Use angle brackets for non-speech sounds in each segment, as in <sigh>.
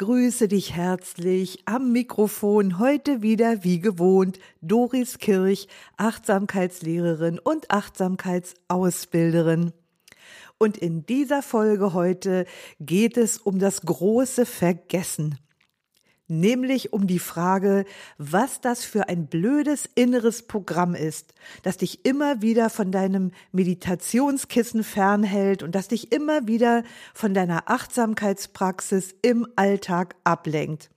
Grüße dich herzlich am Mikrofon heute wieder wie gewohnt Doris Kirch, Achtsamkeitslehrerin und Achtsamkeitsausbilderin. Und in dieser Folge heute geht es um das große Vergessen nämlich um die Frage, was das für ein blödes inneres Programm ist, das dich immer wieder von deinem Meditationskissen fernhält und das dich immer wieder von deiner Achtsamkeitspraxis im Alltag ablenkt.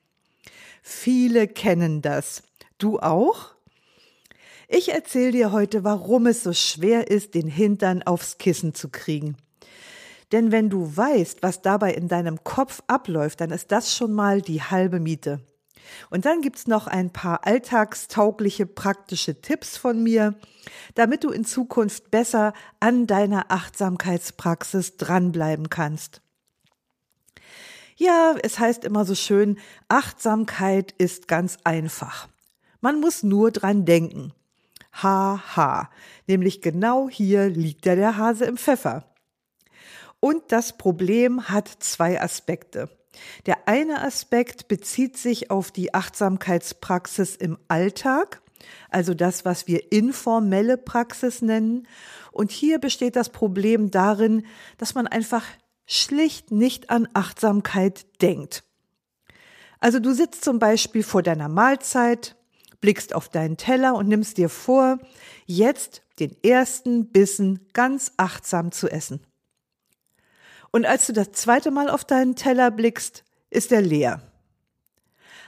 Viele kennen das. Du auch? Ich erzähle dir heute, warum es so schwer ist, den Hintern aufs Kissen zu kriegen. Denn wenn du weißt, was dabei in deinem Kopf abläuft, dann ist das schon mal die halbe Miete. Und dann gibt's noch ein paar alltagstaugliche praktische Tipps von mir, damit du in Zukunft besser an deiner Achtsamkeitspraxis dranbleiben kannst. Ja, es heißt immer so schön, Achtsamkeit ist ganz einfach. Man muss nur dran denken. Haha, nämlich genau hier liegt ja der Hase im Pfeffer. Und das Problem hat zwei Aspekte. Der eine Aspekt bezieht sich auf die Achtsamkeitspraxis im Alltag, also das, was wir informelle Praxis nennen. Und hier besteht das Problem darin, dass man einfach schlicht nicht an Achtsamkeit denkt. Also du sitzt zum Beispiel vor deiner Mahlzeit, blickst auf deinen Teller und nimmst dir vor, jetzt den ersten Bissen ganz achtsam zu essen. Und als du das zweite Mal auf deinen Teller blickst, ist er leer.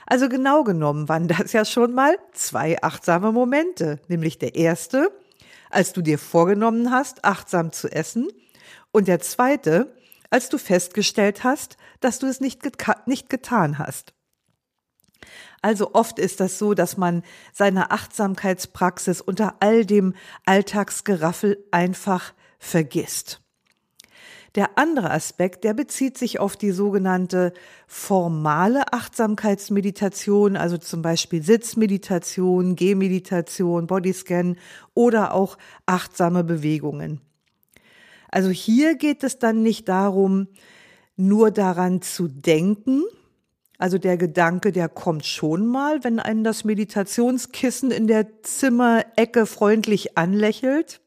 Also genau genommen waren das ja schon mal zwei achtsame Momente, nämlich der erste, als du dir vorgenommen hast, achtsam zu essen, und der zweite, als du festgestellt hast, dass du es nicht, geta nicht getan hast. Also oft ist das so, dass man seine Achtsamkeitspraxis unter all dem Alltagsgeraffel einfach vergisst. Der andere Aspekt, der bezieht sich auf die sogenannte formale Achtsamkeitsmeditation, also zum Beispiel Sitzmeditation, Gehmeditation, Bodyscan oder auch achtsame Bewegungen. Also hier geht es dann nicht darum, nur daran zu denken, also der Gedanke, der kommt schon mal, wenn einen das Meditationskissen in der Zimmerecke freundlich anlächelt.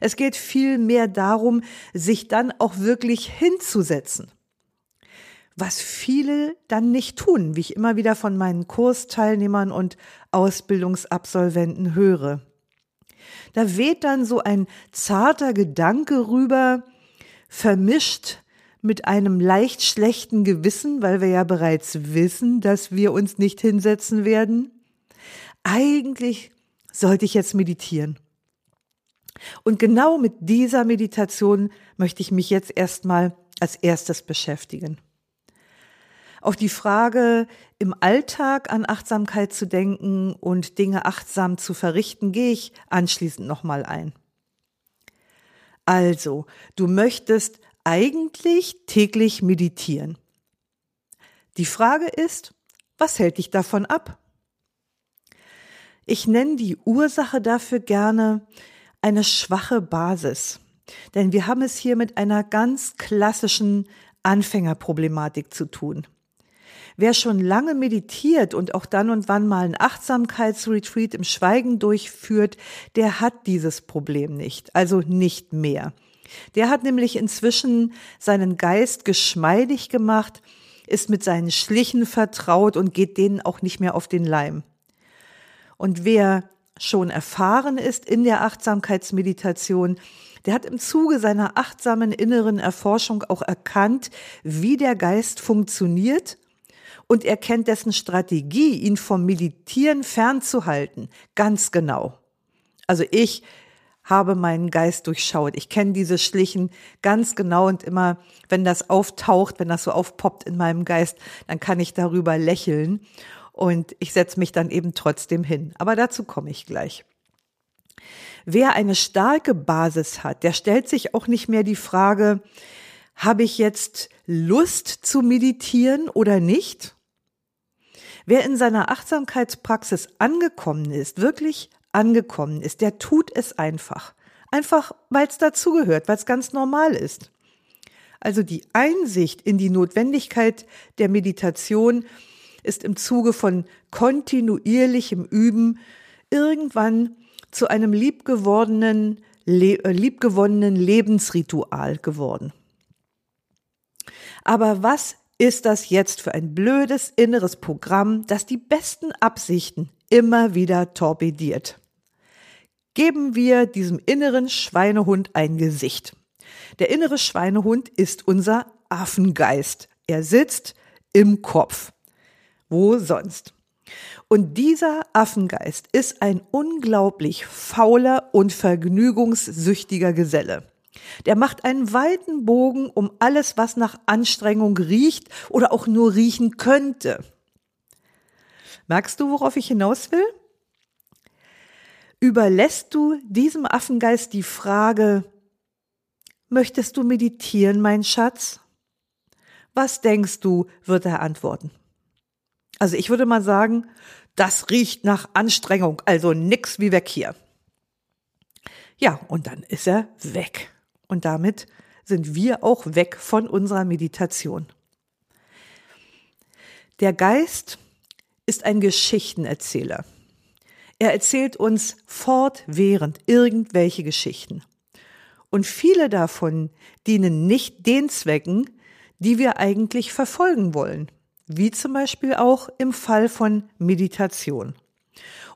Es geht vielmehr darum, sich dann auch wirklich hinzusetzen. Was viele dann nicht tun, wie ich immer wieder von meinen Kursteilnehmern und Ausbildungsabsolventen höre. Da weht dann so ein zarter Gedanke rüber, vermischt mit einem leicht schlechten Gewissen, weil wir ja bereits wissen, dass wir uns nicht hinsetzen werden. Eigentlich sollte ich jetzt meditieren. Und genau mit dieser Meditation möchte ich mich jetzt erstmal als erstes beschäftigen. Auf die Frage, im Alltag an Achtsamkeit zu denken und Dinge achtsam zu verrichten, gehe ich anschließend nochmal ein. Also, du möchtest eigentlich täglich meditieren. Die Frage ist, was hält dich davon ab? Ich nenne die Ursache dafür gerne eine schwache Basis. Denn wir haben es hier mit einer ganz klassischen Anfängerproblematik zu tun. Wer schon lange meditiert und auch dann und wann mal ein Achtsamkeitsretreat im Schweigen durchführt, der hat dieses Problem nicht, also nicht mehr. Der hat nämlich inzwischen seinen Geist geschmeidig gemacht, ist mit seinen Schlichen vertraut und geht denen auch nicht mehr auf den Leim. Und wer schon erfahren ist in der Achtsamkeitsmeditation, der hat im Zuge seiner achtsamen inneren Erforschung auch erkannt, wie der Geist funktioniert und er kennt dessen Strategie, ihn vom Meditieren fernzuhalten, ganz genau. Also ich habe meinen Geist durchschaut. Ich kenne diese Schlichen ganz genau und immer, wenn das auftaucht, wenn das so aufpoppt in meinem Geist, dann kann ich darüber lächeln und ich setze mich dann eben trotzdem hin. Aber dazu komme ich gleich. Wer eine starke Basis hat, der stellt sich auch nicht mehr die Frage, habe ich jetzt Lust zu meditieren oder nicht? Wer in seiner Achtsamkeitspraxis angekommen ist, wirklich angekommen ist, der tut es einfach. Einfach, weil es dazugehört, weil es ganz normal ist. Also die Einsicht in die Notwendigkeit der Meditation ist im Zuge von kontinuierlichem Üben irgendwann zu einem liebgewordenen, äh, liebgewonnenen Lebensritual geworden. Aber was ist das jetzt für ein blödes inneres Programm, das die besten Absichten immer wieder torpediert? Geben wir diesem inneren Schweinehund ein Gesicht. Der innere Schweinehund ist unser Affengeist. Er sitzt im Kopf. Wo sonst? Und dieser Affengeist ist ein unglaublich fauler und vergnügungssüchtiger Geselle. Der macht einen weiten Bogen um alles, was nach Anstrengung riecht oder auch nur riechen könnte. Merkst du, worauf ich hinaus will? Überlässt du diesem Affengeist die Frage, möchtest du meditieren, mein Schatz? Was denkst du, wird er antworten? Also ich würde mal sagen, das riecht nach Anstrengung, also nix wie weg hier. Ja, und dann ist er weg. Und damit sind wir auch weg von unserer Meditation. Der Geist ist ein Geschichtenerzähler. Er erzählt uns fortwährend irgendwelche Geschichten. Und viele davon dienen nicht den Zwecken, die wir eigentlich verfolgen wollen wie zum Beispiel auch im Fall von Meditation.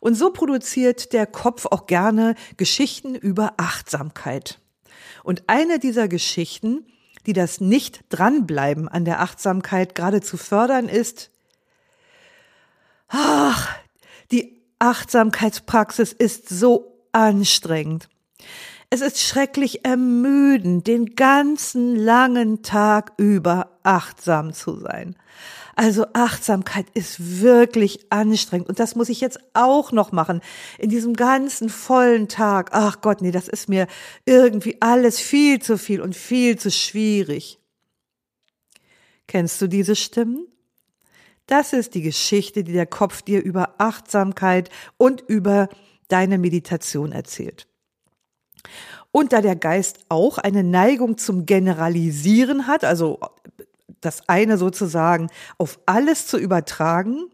Und so produziert der Kopf auch gerne Geschichten über Achtsamkeit. Und eine dieser Geschichten, die das nicht dranbleiben an der Achtsamkeit gerade zu fördern ist, ach, die Achtsamkeitspraxis ist so anstrengend. Es ist schrecklich ermüdend, den ganzen langen Tag über achtsam zu sein. Also Achtsamkeit ist wirklich anstrengend und das muss ich jetzt auch noch machen in diesem ganzen vollen Tag. Ach Gott, nee, das ist mir irgendwie alles viel zu viel und viel zu schwierig. Kennst du diese Stimmen? Das ist die Geschichte, die der Kopf dir über Achtsamkeit und über deine Meditation erzählt. Und da der Geist auch eine Neigung zum Generalisieren hat, also das eine sozusagen auf alles zu übertragen,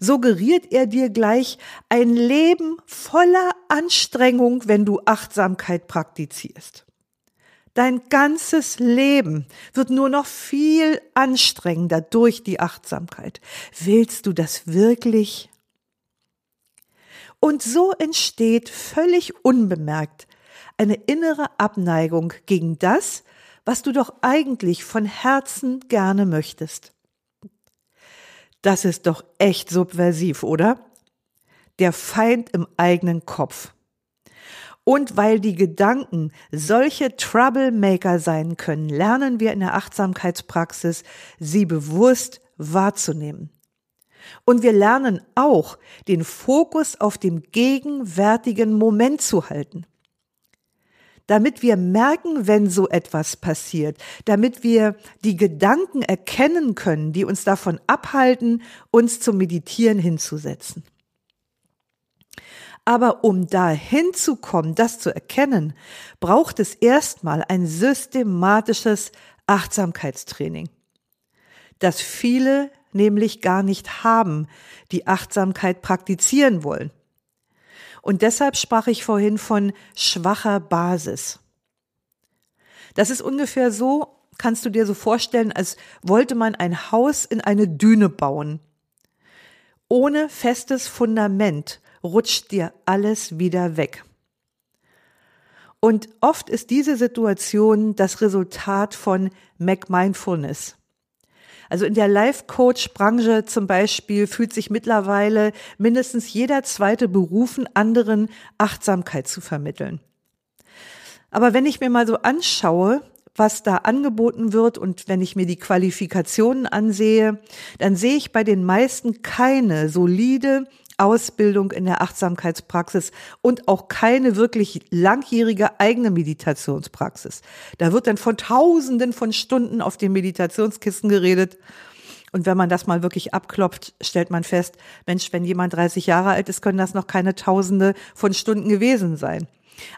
suggeriert er dir gleich ein Leben voller Anstrengung, wenn du Achtsamkeit praktizierst. Dein ganzes Leben wird nur noch viel anstrengender durch die Achtsamkeit. Willst du das wirklich? Und so entsteht völlig unbemerkt eine innere Abneigung gegen das, was du doch eigentlich von Herzen gerne möchtest. Das ist doch echt subversiv, oder? Der Feind im eigenen Kopf. Und weil die Gedanken solche Troublemaker sein können, lernen wir in der Achtsamkeitspraxis, sie bewusst wahrzunehmen. Und wir lernen auch, den Fokus auf dem gegenwärtigen Moment zu halten damit wir merken, wenn so etwas passiert, damit wir die Gedanken erkennen können, die uns davon abhalten, uns zum Meditieren hinzusetzen. Aber um da hinzukommen, das zu erkennen, braucht es erstmal ein systematisches Achtsamkeitstraining, das viele nämlich gar nicht haben, die Achtsamkeit praktizieren wollen. Und deshalb sprach ich vorhin von schwacher Basis. Das ist ungefähr so, kannst du dir so vorstellen, als wollte man ein Haus in eine Düne bauen. Ohne festes Fundament rutscht dir alles wieder weg. Und oft ist diese Situation das Resultat von McMindfulness. Also in der Life-Coach-Branche zum Beispiel fühlt sich mittlerweile mindestens jeder zweite berufen, anderen Achtsamkeit zu vermitteln. Aber wenn ich mir mal so anschaue, was da angeboten wird und wenn ich mir die Qualifikationen ansehe, dann sehe ich bei den meisten keine solide Ausbildung in der Achtsamkeitspraxis und auch keine wirklich langjährige eigene Meditationspraxis. Da wird dann von Tausenden von Stunden auf den Meditationskissen geredet. Und wenn man das mal wirklich abklopft, stellt man fest, Mensch, wenn jemand 30 Jahre alt ist, können das noch keine Tausende von Stunden gewesen sein.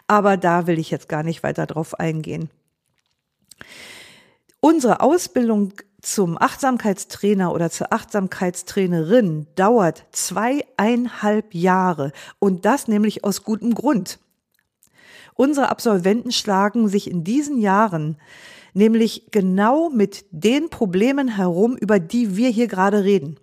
Aber da will ich jetzt gar nicht weiter drauf eingehen. Unsere Ausbildung zum Achtsamkeitstrainer oder zur Achtsamkeitstrainerin dauert zweieinhalb Jahre und das nämlich aus gutem Grund. Unsere Absolventen schlagen sich in diesen Jahren nämlich genau mit den Problemen herum, über die wir hier gerade reden.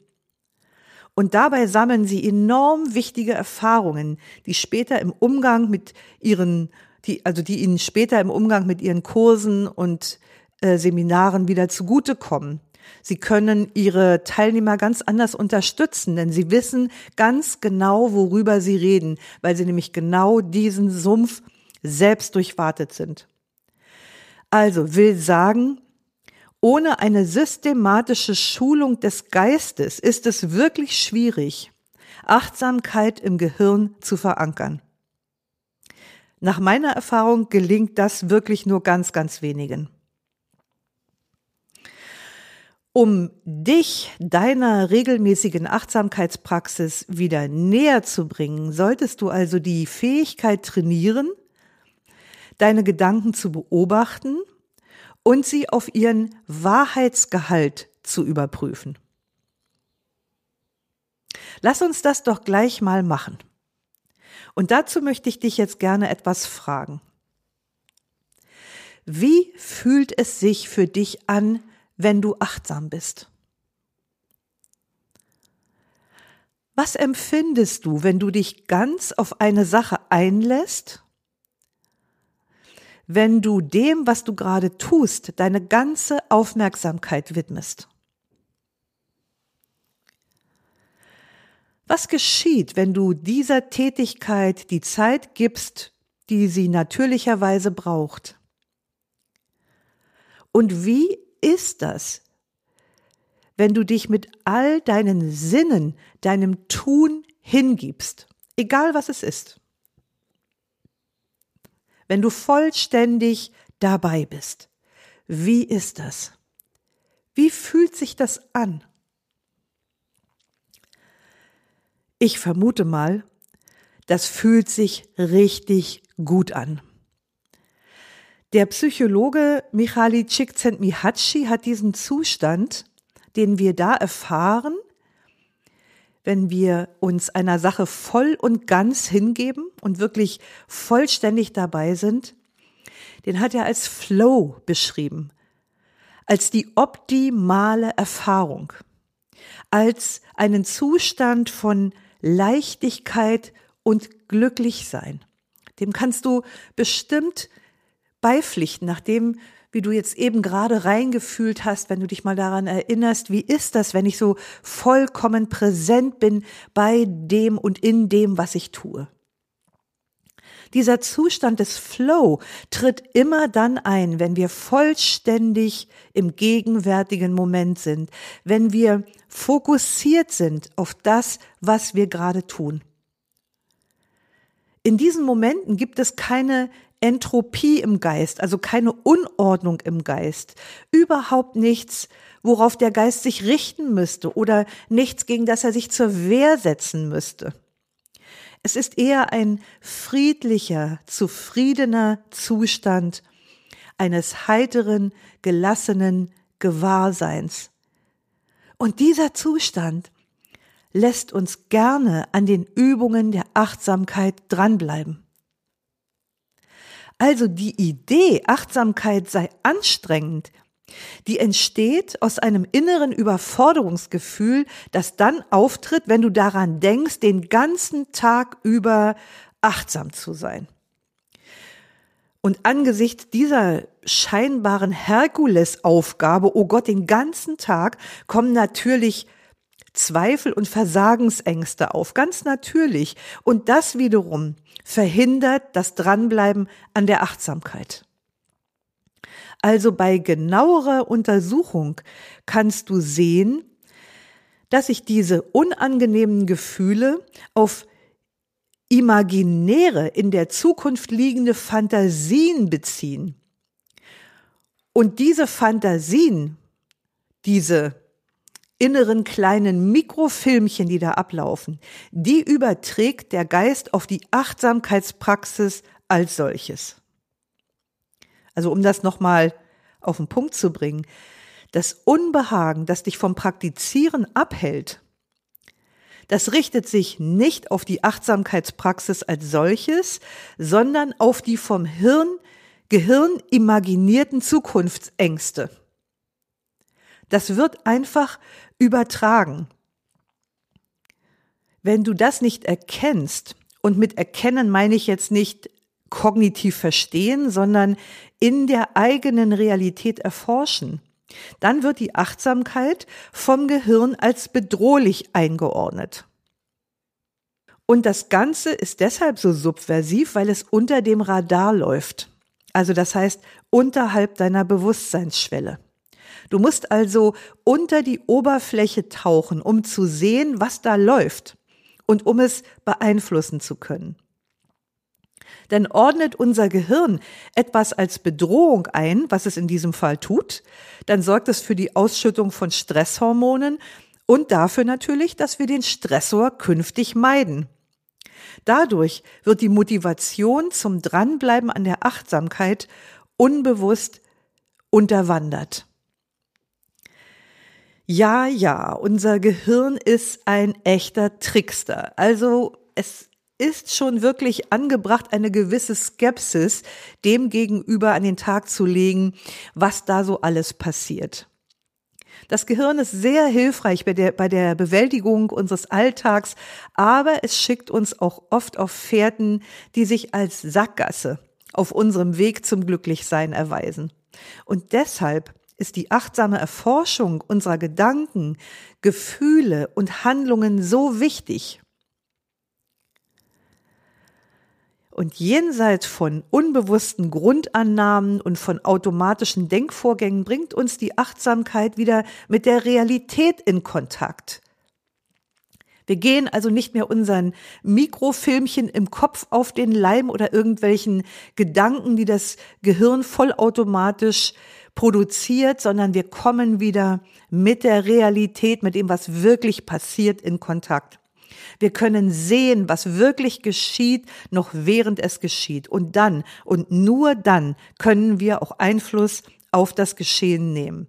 Und dabei sammeln sie enorm wichtige Erfahrungen, die später im Umgang mit ihren, die, also die ihnen später im Umgang mit ihren Kursen und äh, Seminaren wieder zugutekommen. Sie können ihre Teilnehmer ganz anders unterstützen, denn sie wissen ganz genau, worüber sie reden, weil sie nämlich genau diesen Sumpf selbst durchwartet sind. Also will sagen, ohne eine systematische Schulung des Geistes ist es wirklich schwierig, Achtsamkeit im Gehirn zu verankern. Nach meiner Erfahrung gelingt das wirklich nur ganz, ganz wenigen. Um dich deiner regelmäßigen Achtsamkeitspraxis wieder näher zu bringen, solltest du also die Fähigkeit trainieren, deine Gedanken zu beobachten und sie auf ihren Wahrheitsgehalt zu überprüfen. Lass uns das doch gleich mal machen. Und dazu möchte ich dich jetzt gerne etwas fragen. Wie fühlt es sich für dich an, wenn du achtsam bist? Was empfindest du, wenn du dich ganz auf eine Sache einlässt? Wenn du dem, was du gerade tust, deine ganze Aufmerksamkeit widmest? Was geschieht, wenn du dieser Tätigkeit die Zeit gibst, die sie natürlicherweise braucht? Und wie ist das, wenn du dich mit all deinen Sinnen, deinem Tun hingibst, egal was es ist. Wenn du vollständig dabei bist, wie ist das? Wie fühlt sich das an? Ich vermute mal, das fühlt sich richtig gut an. Der Psychologe Michali Csikszentmihalyi hat diesen Zustand, den wir da erfahren, wenn wir uns einer Sache voll und ganz hingeben und wirklich vollständig dabei sind, den hat er als Flow beschrieben, als die optimale Erfahrung, als einen Zustand von Leichtigkeit und Glücklichsein. Dem kannst du bestimmt beipflichten, nachdem wie du jetzt eben gerade reingefühlt hast, wenn du dich mal daran erinnerst, wie ist das, wenn ich so vollkommen präsent bin bei dem und in dem, was ich tue. Dieser Zustand des Flow tritt immer dann ein, wenn wir vollständig im gegenwärtigen Moment sind, wenn wir fokussiert sind auf das, was wir gerade tun. In diesen Momenten gibt es keine Entropie im Geist, also keine Unordnung im Geist, überhaupt nichts, worauf der Geist sich richten müsste oder nichts, gegen das er sich zur Wehr setzen müsste. Es ist eher ein friedlicher, zufriedener Zustand eines heiteren, gelassenen Gewahrseins. Und dieser Zustand lässt uns gerne an den Übungen der Achtsamkeit dranbleiben. Also die Idee, Achtsamkeit sei anstrengend, die entsteht aus einem inneren Überforderungsgefühl, das dann auftritt, wenn du daran denkst, den ganzen Tag über achtsam zu sein. Und angesichts dieser scheinbaren Herkulesaufgabe, oh Gott, den ganzen Tag, kommen natürlich Zweifel und Versagensängste auf, ganz natürlich. Und das wiederum verhindert das Dranbleiben an der Achtsamkeit. Also bei genauerer Untersuchung kannst du sehen, dass sich diese unangenehmen Gefühle auf imaginäre, in der Zukunft liegende Fantasien beziehen. Und diese Fantasien, diese inneren kleinen Mikrofilmchen, die da ablaufen, die überträgt der Geist auf die Achtsamkeitspraxis als solches. Also um das nochmal auf den Punkt zu bringen, das Unbehagen, das dich vom Praktizieren abhält, das richtet sich nicht auf die Achtsamkeitspraxis als solches, sondern auf die vom Hirn, Gehirn imaginierten Zukunftsängste. Das wird einfach übertragen. Wenn du das nicht erkennst, und mit erkennen meine ich jetzt nicht kognitiv verstehen, sondern in der eigenen Realität erforschen, dann wird die Achtsamkeit vom Gehirn als bedrohlich eingeordnet. Und das Ganze ist deshalb so subversiv, weil es unter dem Radar läuft. Also das heißt unterhalb deiner Bewusstseinsschwelle. Du musst also unter die Oberfläche tauchen, um zu sehen, was da läuft und um es beeinflussen zu können. Denn ordnet unser Gehirn etwas als Bedrohung ein, was es in diesem Fall tut, dann sorgt es für die Ausschüttung von Stresshormonen und dafür natürlich, dass wir den Stressor künftig meiden. Dadurch wird die Motivation zum Dranbleiben an der Achtsamkeit unbewusst unterwandert. Ja, ja, unser Gehirn ist ein echter Trickster. Also es ist schon wirklich angebracht, eine gewisse Skepsis dem gegenüber an den Tag zu legen, was da so alles passiert. Das Gehirn ist sehr hilfreich bei der, bei der Bewältigung unseres Alltags, aber es schickt uns auch oft auf Fährten, die sich als Sackgasse auf unserem Weg zum Glücklichsein erweisen. Und deshalb ist die achtsame Erforschung unserer Gedanken, Gefühle und Handlungen so wichtig. Und jenseits von unbewussten Grundannahmen und von automatischen Denkvorgängen bringt uns die Achtsamkeit wieder mit der Realität in Kontakt. Wir gehen also nicht mehr unseren Mikrofilmchen im Kopf auf den Leim oder irgendwelchen Gedanken, die das Gehirn vollautomatisch produziert, sondern wir kommen wieder mit der Realität, mit dem, was wirklich passiert, in Kontakt. Wir können sehen, was wirklich geschieht, noch während es geschieht. Und dann und nur dann können wir auch Einfluss auf das Geschehen nehmen.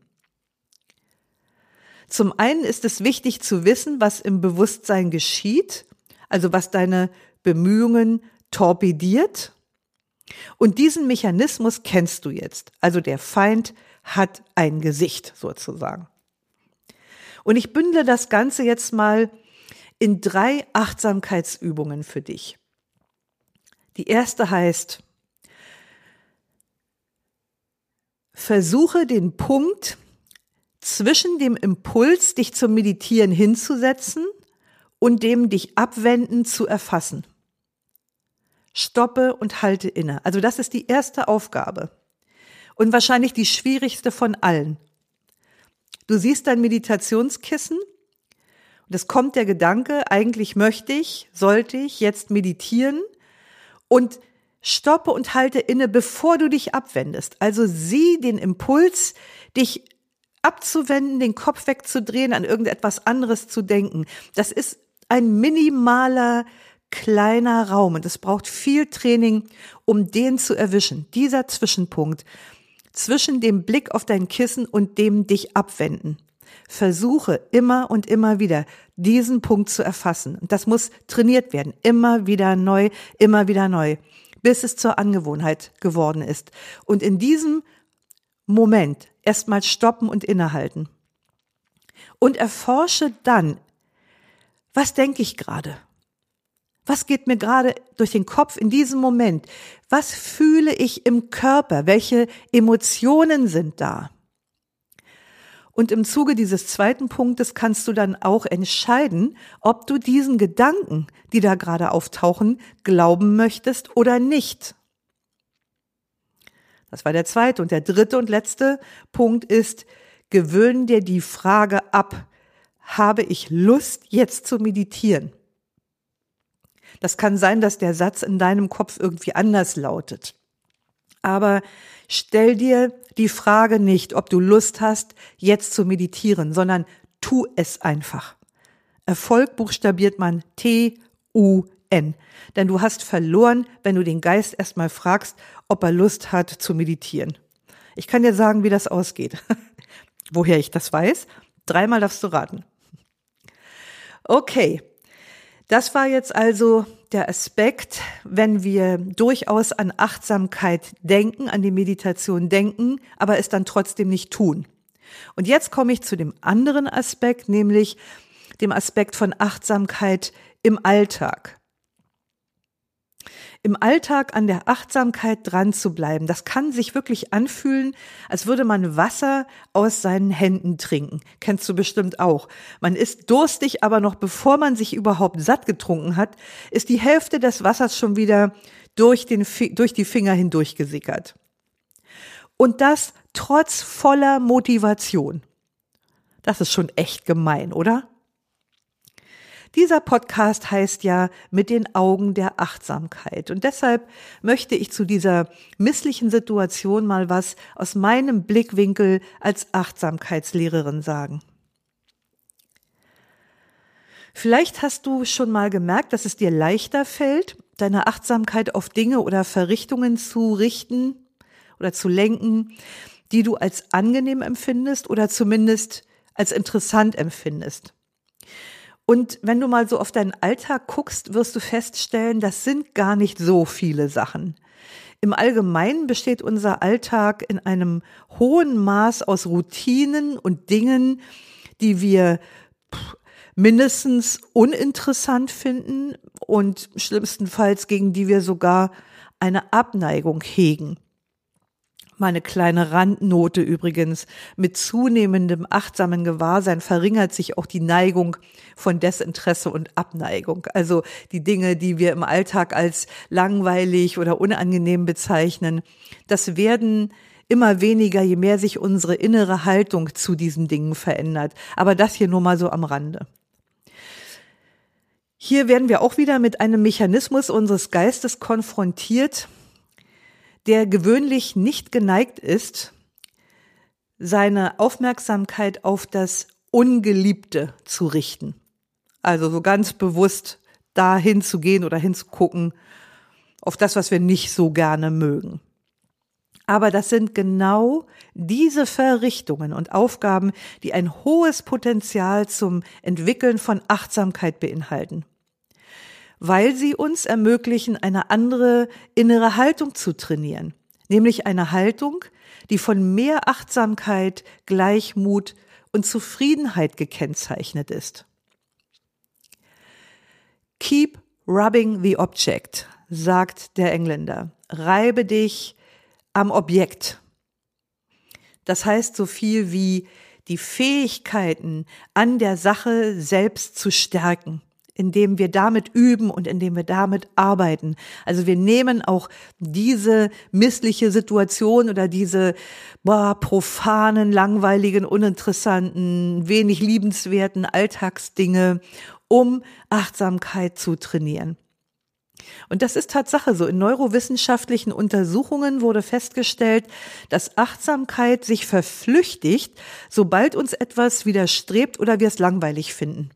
Zum einen ist es wichtig zu wissen, was im Bewusstsein geschieht, also was deine Bemühungen torpediert. Und diesen Mechanismus kennst du jetzt. Also der Feind hat ein Gesicht sozusagen. Und ich bündle das Ganze jetzt mal in drei Achtsamkeitsübungen für dich. Die erste heißt, versuche den Punkt zwischen dem Impuls, dich zum Meditieren hinzusetzen und dem dich abwenden zu erfassen. Stoppe und halte inne. Also das ist die erste Aufgabe und wahrscheinlich die schwierigste von allen. Du siehst dein Meditationskissen und es kommt der Gedanke, eigentlich möchte ich, sollte ich jetzt meditieren und stoppe und halte inne, bevor du dich abwendest. Also sieh den Impuls, dich abzuwenden, den Kopf wegzudrehen, an irgendetwas anderes zu denken. Das ist ein minimaler kleiner Raum und es braucht viel Training, um den zu erwischen. Dieser Zwischenpunkt zwischen dem Blick auf dein Kissen und dem dich abwenden. Versuche immer und immer wieder diesen Punkt zu erfassen. Und das muss trainiert werden. Immer wieder neu, immer wieder neu, bis es zur Angewohnheit geworden ist. Und in diesem Moment erstmal stoppen und innehalten. Und erforsche dann, was denke ich gerade? Was geht mir gerade durch den Kopf in diesem Moment? Was fühle ich im Körper? Welche Emotionen sind da? Und im Zuge dieses zweiten Punktes kannst du dann auch entscheiden, ob du diesen Gedanken, die da gerade auftauchen, glauben möchtest oder nicht. Das war der zweite. Und der dritte und letzte Punkt ist, gewöhn dir die Frage ab, habe ich Lust jetzt zu meditieren? Das kann sein, dass der Satz in deinem Kopf irgendwie anders lautet. Aber stell dir die Frage nicht, ob du Lust hast, jetzt zu meditieren, sondern tu es einfach. Erfolg buchstabiert man T-U-N. Denn du hast verloren, wenn du den Geist erstmal fragst, ob er Lust hat zu meditieren. Ich kann dir sagen, wie das ausgeht. <laughs> Woher ich das weiß? Dreimal darfst du raten. Okay. Das war jetzt also der Aspekt, wenn wir durchaus an Achtsamkeit denken, an die Meditation denken, aber es dann trotzdem nicht tun. Und jetzt komme ich zu dem anderen Aspekt, nämlich dem Aspekt von Achtsamkeit im Alltag im Alltag an der Achtsamkeit dran zu bleiben. Das kann sich wirklich anfühlen, als würde man Wasser aus seinen Händen trinken. Kennst du bestimmt auch. Man ist durstig, aber noch bevor man sich überhaupt satt getrunken hat, ist die Hälfte des Wassers schon wieder durch, den, durch die Finger hindurch gesickert. Und das trotz voller Motivation. Das ist schon echt gemein, oder? Dieser Podcast heißt ja mit den Augen der Achtsamkeit. Und deshalb möchte ich zu dieser misslichen Situation mal was aus meinem Blickwinkel als Achtsamkeitslehrerin sagen. Vielleicht hast du schon mal gemerkt, dass es dir leichter fällt, deine Achtsamkeit auf Dinge oder Verrichtungen zu richten oder zu lenken, die du als angenehm empfindest oder zumindest als interessant empfindest. Und wenn du mal so auf deinen Alltag guckst, wirst du feststellen, das sind gar nicht so viele Sachen. Im Allgemeinen besteht unser Alltag in einem hohen Maß aus Routinen und Dingen, die wir mindestens uninteressant finden und schlimmstenfalls gegen die wir sogar eine Abneigung hegen. Meine kleine Randnote übrigens. Mit zunehmendem achtsamen Gewahrsein verringert sich auch die Neigung von Desinteresse und Abneigung. Also die Dinge, die wir im Alltag als langweilig oder unangenehm bezeichnen, das werden immer weniger, je mehr sich unsere innere Haltung zu diesen Dingen verändert. Aber das hier nur mal so am Rande. Hier werden wir auch wieder mit einem Mechanismus unseres Geistes konfrontiert, der gewöhnlich nicht geneigt ist, seine Aufmerksamkeit auf das Ungeliebte zu richten. Also so ganz bewusst dahin zu gehen oder hinzugucken auf das, was wir nicht so gerne mögen. Aber das sind genau diese Verrichtungen und Aufgaben, die ein hohes Potenzial zum Entwickeln von Achtsamkeit beinhalten weil sie uns ermöglichen, eine andere innere Haltung zu trainieren, nämlich eine Haltung, die von mehr Achtsamkeit, Gleichmut und Zufriedenheit gekennzeichnet ist. Keep rubbing the object, sagt der Engländer. Reibe dich am Objekt. Das heißt so viel wie die Fähigkeiten an der Sache selbst zu stärken indem wir damit üben und indem wir damit arbeiten. Also wir nehmen auch diese missliche Situation oder diese boah, profanen, langweiligen, uninteressanten, wenig liebenswerten Alltagsdinge, um Achtsamkeit zu trainieren. Und das ist Tatsache so. In neurowissenschaftlichen Untersuchungen wurde festgestellt, dass Achtsamkeit sich verflüchtigt, sobald uns etwas widerstrebt oder wir es langweilig finden.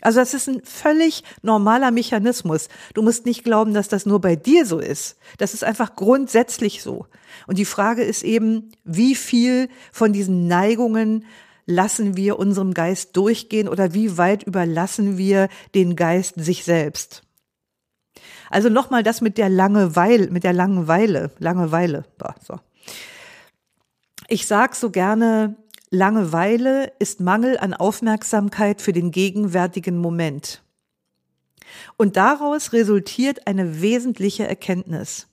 Also das ist ein völlig normaler Mechanismus. Du musst nicht glauben, dass das nur bei dir so ist. Das ist einfach grundsätzlich so. Und die Frage ist eben, wie viel von diesen Neigungen lassen wir unserem Geist durchgehen oder wie weit überlassen wir den Geist sich selbst? Also nochmal das mit der Langeweile, mit der Langeweile, Langeweile. So. Ich sag so gerne, Langeweile ist Mangel an Aufmerksamkeit für den gegenwärtigen Moment. Und daraus resultiert eine wesentliche Erkenntnis.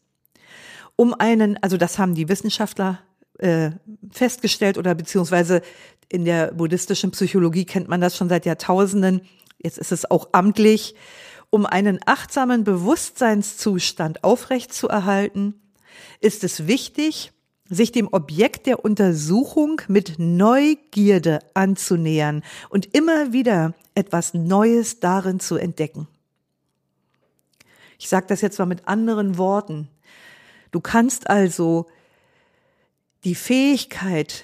Um einen, also das haben die Wissenschaftler äh, festgestellt oder beziehungsweise in der buddhistischen Psychologie kennt man das schon seit Jahrtausenden. Jetzt ist es auch amtlich. Um einen achtsamen Bewusstseinszustand aufrechtzuerhalten, ist es wichtig, sich dem Objekt der Untersuchung mit Neugierde anzunähern und immer wieder etwas Neues darin zu entdecken. Ich sage das jetzt mal mit anderen Worten. Du kannst also die Fähigkeit,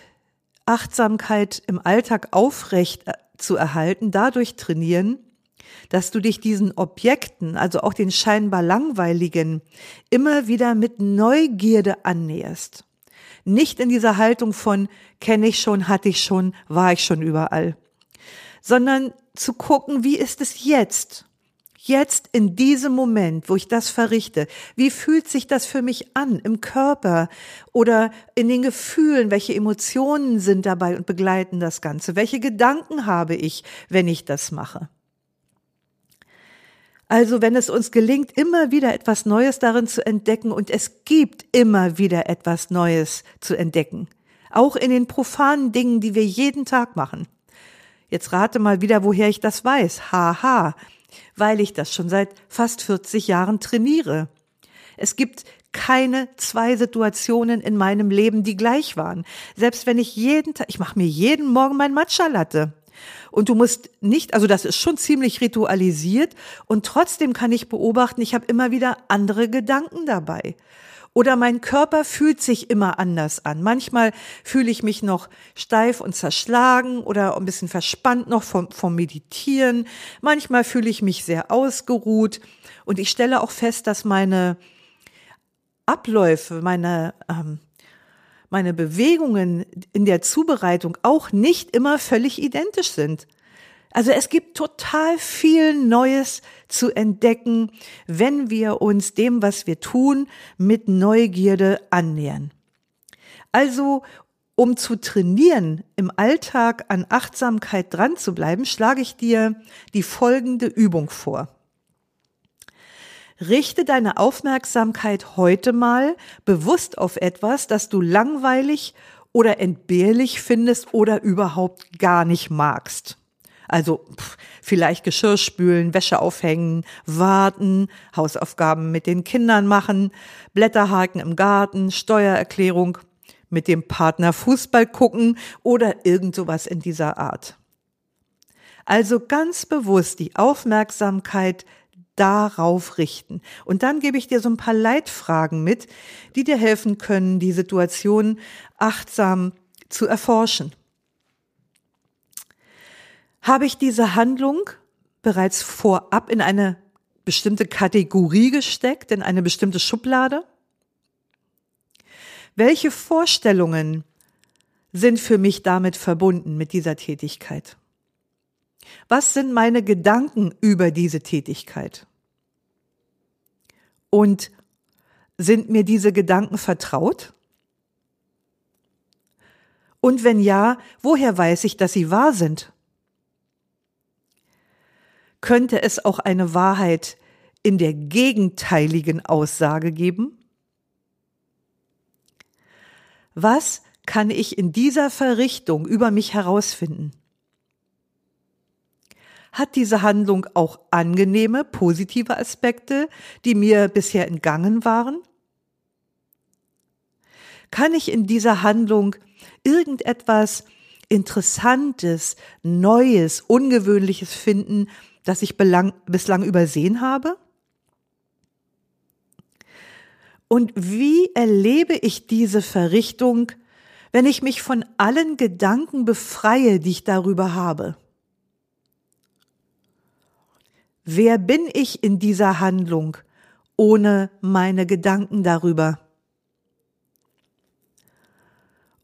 Achtsamkeit im Alltag aufrecht äh, zu erhalten, dadurch trainieren, dass du dich diesen Objekten, also auch den scheinbar langweiligen, immer wieder mit Neugierde annäherst. Nicht in dieser Haltung von kenne ich schon, hatte ich schon, war ich schon überall, sondern zu gucken, wie ist es jetzt? Jetzt in diesem Moment, wo ich das verrichte, wie fühlt sich das für mich an im Körper oder in den Gefühlen? Welche Emotionen sind dabei und begleiten das Ganze? Welche Gedanken habe ich, wenn ich das mache? Also wenn es uns gelingt, immer wieder etwas Neues darin zu entdecken und es gibt immer wieder etwas Neues zu entdecken, auch in den profanen Dingen, die wir jeden Tag machen. Jetzt rate mal wieder, woher ich das weiß. Haha, weil ich das schon seit fast 40 Jahren trainiere. Es gibt keine zwei Situationen in meinem Leben, die gleich waren. Selbst wenn ich jeden Tag, ich mache mir jeden Morgen mein Matcha-Latte. Und du musst nicht, also das ist schon ziemlich ritualisiert und trotzdem kann ich beobachten, ich habe immer wieder andere Gedanken dabei. Oder mein Körper fühlt sich immer anders an. Manchmal fühle ich mich noch steif und zerschlagen oder ein bisschen verspannt noch vom, vom Meditieren. Manchmal fühle ich mich sehr ausgeruht. Und ich stelle auch fest, dass meine Abläufe, meine ähm, meine Bewegungen in der Zubereitung auch nicht immer völlig identisch sind. Also es gibt total viel Neues zu entdecken, wenn wir uns dem, was wir tun, mit Neugierde annähern. Also, um zu trainieren, im Alltag an Achtsamkeit dran zu bleiben, schlage ich dir die folgende Übung vor. Richte deine Aufmerksamkeit heute mal bewusst auf etwas, das du langweilig oder entbehrlich findest oder überhaupt gar nicht magst. Also pff, vielleicht Geschirr spülen, Wäsche aufhängen, warten, Hausaufgaben mit den Kindern machen, Blätterhaken im Garten, Steuererklärung, mit dem Partner Fußball gucken oder irgend sowas in dieser Art. Also ganz bewusst die Aufmerksamkeit darauf richten. Und dann gebe ich dir so ein paar Leitfragen mit, die dir helfen können, die Situation achtsam zu erforschen. Habe ich diese Handlung bereits vorab in eine bestimmte Kategorie gesteckt, in eine bestimmte Schublade? Welche Vorstellungen sind für mich damit verbunden mit dieser Tätigkeit? Was sind meine Gedanken über diese Tätigkeit? Und sind mir diese Gedanken vertraut? Und wenn ja, woher weiß ich, dass sie wahr sind? Könnte es auch eine Wahrheit in der gegenteiligen Aussage geben? Was kann ich in dieser Verrichtung über mich herausfinden? Hat diese Handlung auch angenehme, positive Aspekte, die mir bisher entgangen waren? Kann ich in dieser Handlung irgendetwas Interessantes, Neues, Ungewöhnliches finden, das ich bislang übersehen habe? Und wie erlebe ich diese Verrichtung, wenn ich mich von allen Gedanken befreie, die ich darüber habe? Wer bin ich in dieser Handlung ohne meine Gedanken darüber?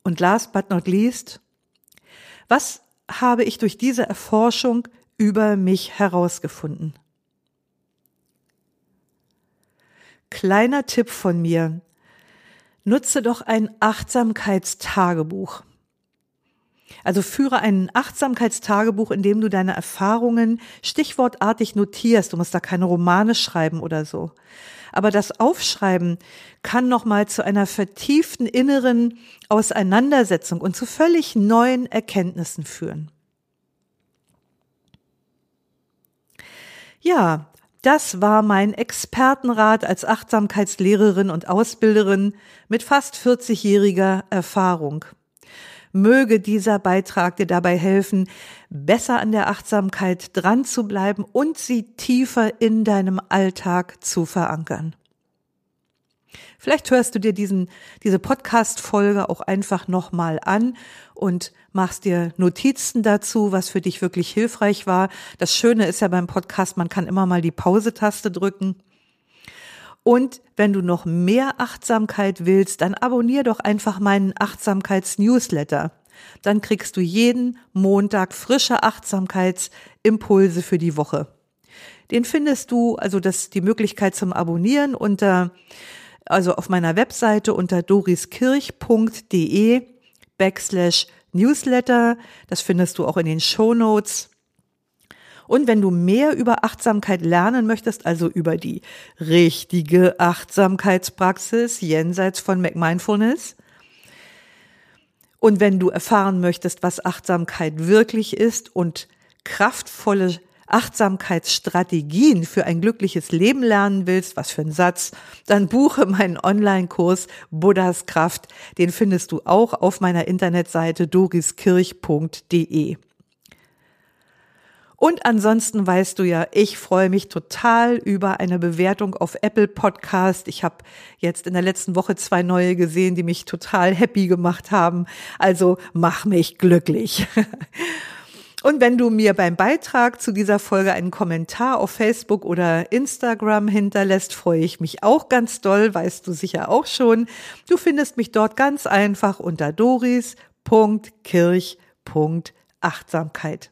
Und last but not least, was habe ich durch diese Erforschung über mich herausgefunden? Kleiner Tipp von mir. Nutze doch ein Achtsamkeitstagebuch. Also führe ein Achtsamkeitstagebuch, in dem du deine Erfahrungen stichwortartig notierst. Du musst da keine Romane schreiben oder so. Aber das Aufschreiben kann nochmal zu einer vertieften inneren Auseinandersetzung und zu völlig neuen Erkenntnissen führen. Ja, das war mein Expertenrat als Achtsamkeitslehrerin und Ausbilderin mit fast 40-jähriger Erfahrung. Möge dieser Beitrag dir dabei helfen, besser an der Achtsamkeit dran zu bleiben und sie tiefer in deinem Alltag zu verankern. Vielleicht hörst du dir diesen, diese Podcast-Folge auch einfach nochmal an und machst dir Notizen dazu, was für dich wirklich hilfreich war. Das Schöne ist ja beim Podcast, man kann immer mal die Pause-Taste drücken. Und wenn du noch mehr Achtsamkeit willst, dann abonnier doch einfach meinen Achtsamkeits-Newsletter. Dann kriegst du jeden Montag frische Achtsamkeitsimpulse für die Woche. Den findest du, also das, die Möglichkeit zum Abonnieren unter, also auf meiner Webseite unter doriskirch.de backslash Newsletter. Das findest du auch in den Show Notes. Und wenn du mehr über Achtsamkeit lernen möchtest, also über die richtige Achtsamkeitspraxis jenseits von McMindfulness, und wenn du erfahren möchtest, was Achtsamkeit wirklich ist und kraftvolle Achtsamkeitsstrategien für ein glückliches Leben lernen willst, was für ein Satz, dann buche meinen Online-Kurs Buddhas Kraft. Den findest du auch auf meiner Internetseite doriskirch.de. Und ansonsten weißt du ja, ich freue mich total über eine Bewertung auf Apple Podcast. Ich habe jetzt in der letzten Woche zwei neue gesehen, die mich total happy gemacht haben. Also mach mich glücklich. <laughs> Und wenn du mir beim Beitrag zu dieser Folge einen Kommentar auf Facebook oder Instagram hinterlässt, freue ich mich auch ganz doll, weißt du sicher auch schon. Du findest mich dort ganz einfach unter doris.kirch.achtsamkeit.